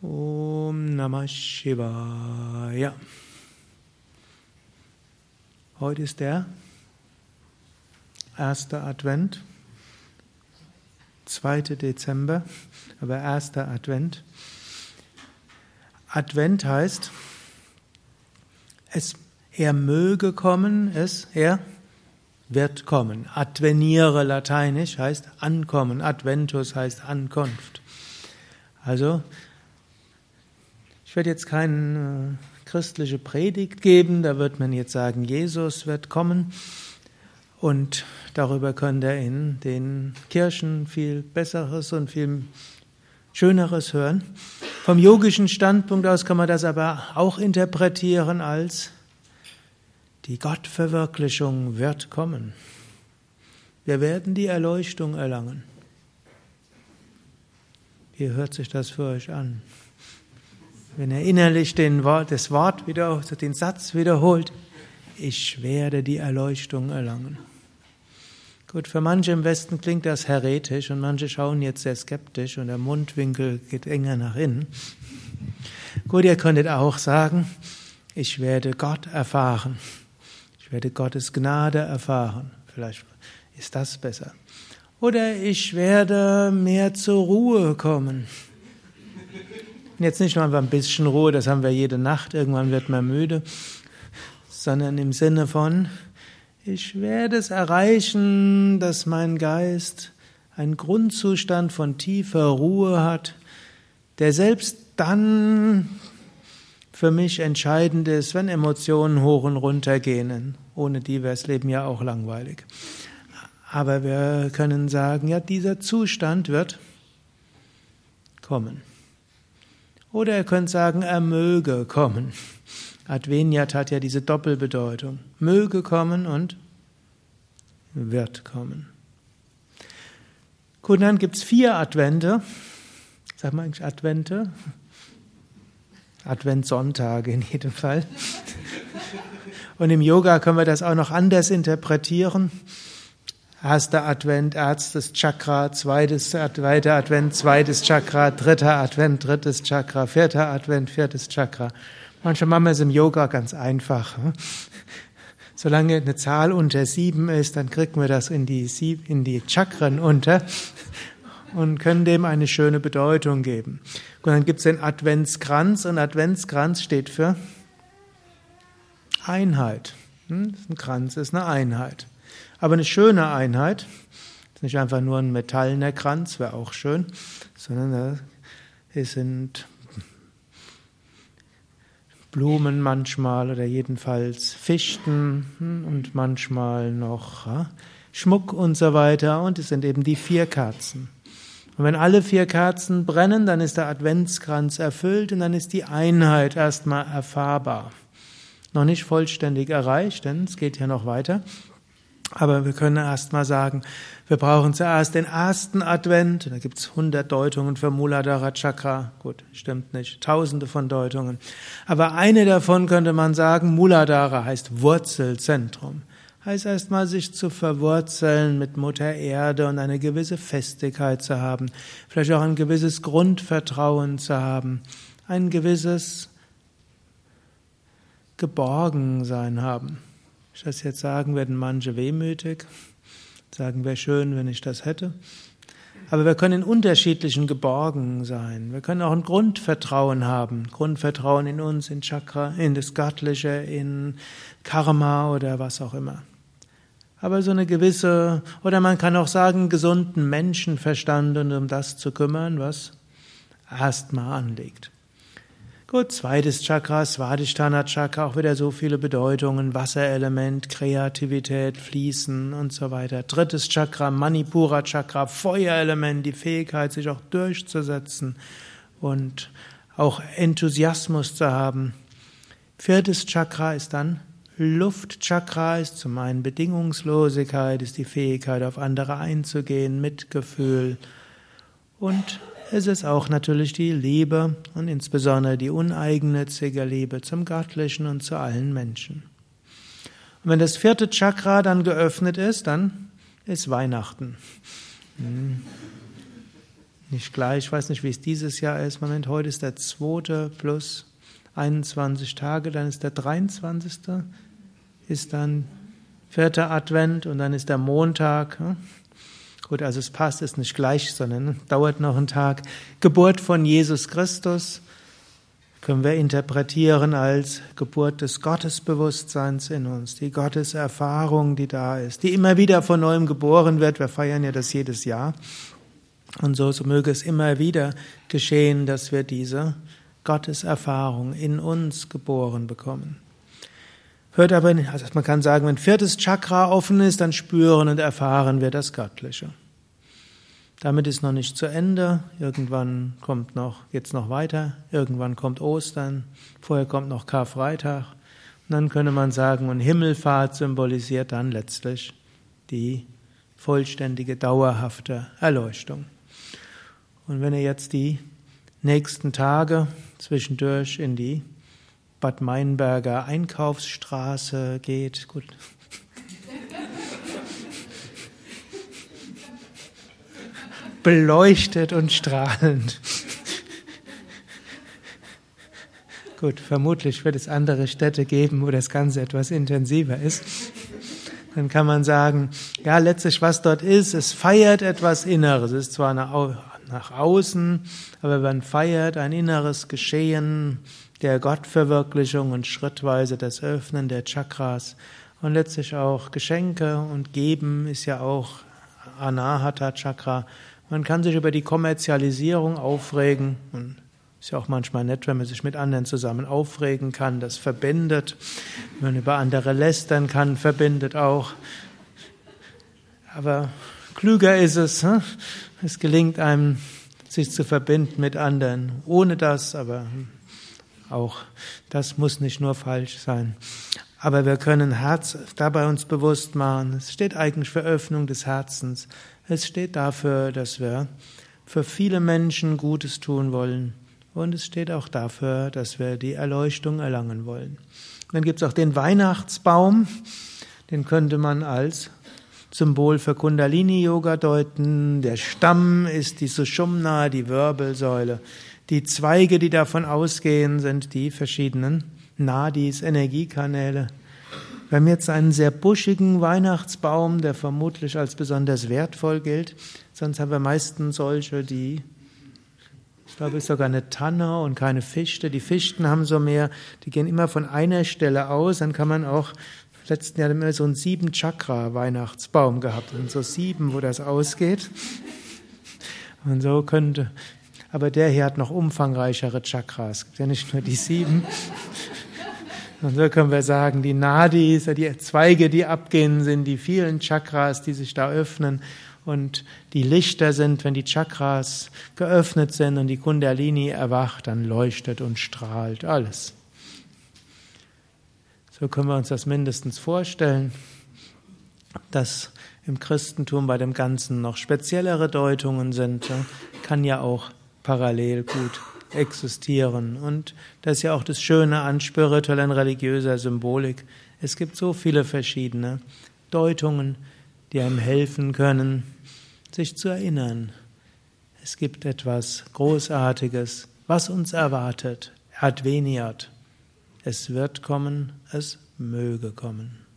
Om Namah Shivaya. Heute ist der erste Advent, 2. Dezember, aber erster Advent. Advent heißt, es, er möge kommen, es, er wird kommen. Adveniere lateinisch heißt ankommen. Adventus heißt Ankunft. Also, ich werde jetzt keine äh, christliche Predigt geben, da wird man jetzt sagen, Jesus wird kommen und darüber könnt ihr in den Kirchen viel Besseres und viel Schöneres hören. Vom yogischen Standpunkt aus kann man das aber auch interpretieren als die Gottverwirklichung wird kommen. Wir werden die Erleuchtung erlangen. Wie hört sich das für euch an? Wenn er innerlich den das Wort wieder, den Satz wiederholt, ich werde die Erleuchtung erlangen. Gut, für manche im Westen klingt das heretisch und manche schauen jetzt sehr skeptisch und der Mundwinkel geht enger nach innen. Gut, ihr könntet auch sagen, ich werde Gott erfahren. Ich werde Gottes Gnade erfahren. Vielleicht ist das besser. Oder ich werde mehr zur Ruhe kommen. Und jetzt nicht nur einfach ein bisschen Ruhe, das haben wir jede Nacht, irgendwann wird man müde, sondern im Sinne von, ich werde es erreichen, dass mein Geist einen Grundzustand von tiefer Ruhe hat, der selbst dann für mich entscheidend ist, wenn Emotionen hoch und runter gehen. Ohne die wäre das Leben ja auch langweilig. Aber wir können sagen, ja, dieser Zustand wird kommen. Oder ihr könnt sagen, er möge kommen. Adveniat hat ja diese Doppelbedeutung. Möge kommen und wird kommen. Gut, dann gibt es vier Advente. Sag mal eigentlich Advente? Adventssonntage in jedem Fall. Und im Yoga können wir das auch noch anders interpretieren. Erster Advent, erstes Chakra, zweites, zweiter Advent, zweites Chakra, dritter Advent, drittes Chakra, vierter Advent, viertes Chakra. Manchmal machen wir es im Yoga ganz einfach. Hm? Solange eine Zahl unter sieben ist, dann kriegen wir das in die, in die Chakren unter und können dem eine schöne Bedeutung geben. Und dann gibt es den Adventskranz und Adventskranz steht für Einheit. Hm? Ein Kranz ist eine Einheit. Aber eine schöne Einheit. nicht einfach nur ein metallener Kranz, wäre auch schön, sondern es sind Blumen manchmal oder jedenfalls Fichten hm, und manchmal noch Schmuck und so weiter. Und es sind eben die vier Kerzen. Und wenn alle vier Kerzen brennen, dann ist der Adventskranz erfüllt und dann ist die Einheit erstmal erfahrbar. Noch nicht vollständig erreicht, denn es geht ja noch weiter. Aber wir können erstmal sagen, wir brauchen zuerst den ersten Advent. Da gibt's hundert Deutungen für Muladhara Chakra. Gut, stimmt nicht. Tausende von Deutungen. Aber eine davon könnte man sagen, Muladhara heißt Wurzelzentrum. Heißt erstmal, sich zu verwurzeln mit Mutter Erde und eine gewisse Festigkeit zu haben. Vielleicht auch ein gewisses Grundvertrauen zu haben. Ein gewisses Geborgensein haben ich das jetzt sagen, werden manche wehmütig, sagen, wäre schön, wenn ich das hätte. Aber wir können in unterschiedlichen Geborgen sein. Wir können auch ein Grundvertrauen haben. Grundvertrauen in uns, in Chakra, in das Göttliche, in Karma oder was auch immer. Aber so eine gewisse, oder man kann auch sagen, gesunden Menschenverstand und um das zu kümmern, was erstmal anliegt. Gut, zweites Chakra, Svadhisthana Chakra, auch wieder so viele Bedeutungen, Wasserelement, Kreativität, Fließen und so weiter. Drittes Chakra, Manipura Chakra, Feuerelement, die Fähigkeit, sich auch durchzusetzen und auch Enthusiasmus zu haben. Viertes Chakra ist dann Luftchakra, ist zum einen Bedingungslosigkeit, ist die Fähigkeit, auf andere einzugehen, Mitgefühl und es ist auch natürlich die Liebe und insbesondere die uneigennützige Liebe zum Göttlichen und zu allen Menschen. Und wenn das vierte Chakra dann geöffnet ist, dann ist Weihnachten. Hm. nicht gleich, ich weiß nicht, wie es dieses Jahr ist. Moment, heute ist der zweite plus 21 Tage, dann ist der 23. ist dann vierter Advent und dann ist der Montag. Gut, also es passt, ist nicht gleich, sondern dauert noch einen Tag. Geburt von Jesus Christus können wir interpretieren als Geburt des Gottesbewusstseins in uns, die Gotteserfahrung, die da ist, die immer wieder von neuem geboren wird. Wir feiern ja das jedes Jahr. Und so, so möge es immer wieder geschehen, dass wir diese Gotteserfahrung in uns geboren bekommen. Hört aber also man kann sagen, wenn viertes Chakra offen ist, dann spüren und erfahren wir das Göttliche. Damit ist noch nicht zu Ende. Irgendwann kommt noch, geht's noch weiter. Irgendwann kommt Ostern. Vorher kommt noch Karfreitag. Und dann könnte man sagen, und Himmelfahrt symbolisiert dann letztlich die vollständige, dauerhafte Erleuchtung. Und wenn ihr jetzt die nächsten Tage zwischendurch in die Bad Meinberger Einkaufsstraße geht, gut, beleuchtet und strahlend. Gut, vermutlich wird es andere Städte geben, wo das Ganze etwas intensiver ist. Dann kann man sagen, ja, letztlich was dort ist, es feiert etwas Inneres. Es ist zwar nach außen, aber man feiert ein inneres Geschehen der Gottverwirklichung und schrittweise das Öffnen der Chakras und letztlich auch Geschenke und Geben ist ja auch Anahata Chakra, man kann sich über die Kommerzialisierung aufregen. Und ist ja auch manchmal nett, wenn man sich mit anderen zusammen aufregen kann. Das verbindet. Wenn man über andere lästern kann, verbindet auch. Aber klüger ist es. Hm? Es gelingt einem, sich zu verbinden mit anderen. Ohne das, aber auch das muss nicht nur falsch sein. Aber wir können Herz dabei uns bewusst machen. Es steht eigentlich für Öffnung des Herzens. Es steht dafür, dass wir für viele Menschen Gutes tun wollen. Und es steht auch dafür, dass wir die Erleuchtung erlangen wollen. dann gibt es auch den Weihnachtsbaum. Den könnte man als Symbol für Kundalini-Yoga deuten. Der Stamm ist die Sushumna, die Wirbelsäule. Die Zweige, die davon ausgehen, sind die verschiedenen Nadis, Energiekanäle. Wir haben jetzt einen sehr buschigen Weihnachtsbaum, der vermutlich als besonders wertvoll gilt. Sonst haben wir meistens solche, die, ich glaube, es ist sogar eine Tanne und keine Fichte. Die Fichten haben so mehr, die gehen immer von einer Stelle aus. Dann kann man auch, letzten Jahr haben wir so einen sieben Chakra Weihnachtsbaum gehabt. Und so sieben, wo das ausgeht. Und so könnte, aber der hier hat noch umfangreichere Chakras. Es gibt ja nicht nur die sieben. Und so können wir sagen, die Nadis, die Zweige, die abgehen, sind die vielen Chakras, die sich da öffnen. Und die Lichter sind, wenn die Chakras geöffnet sind und die Kundalini erwacht, dann leuchtet und strahlt alles. So können wir uns das mindestens vorstellen, dass im Christentum bei dem Ganzen noch speziellere Deutungen sind, kann ja auch parallel gut existieren. Und das ist ja auch das Schöne an spiritueller und religiöser Symbolik. Es gibt so viele verschiedene Deutungen, die einem helfen können, sich zu erinnern. Es gibt etwas Großartiges, was uns erwartet. Adveniat. Es wird kommen, es möge kommen.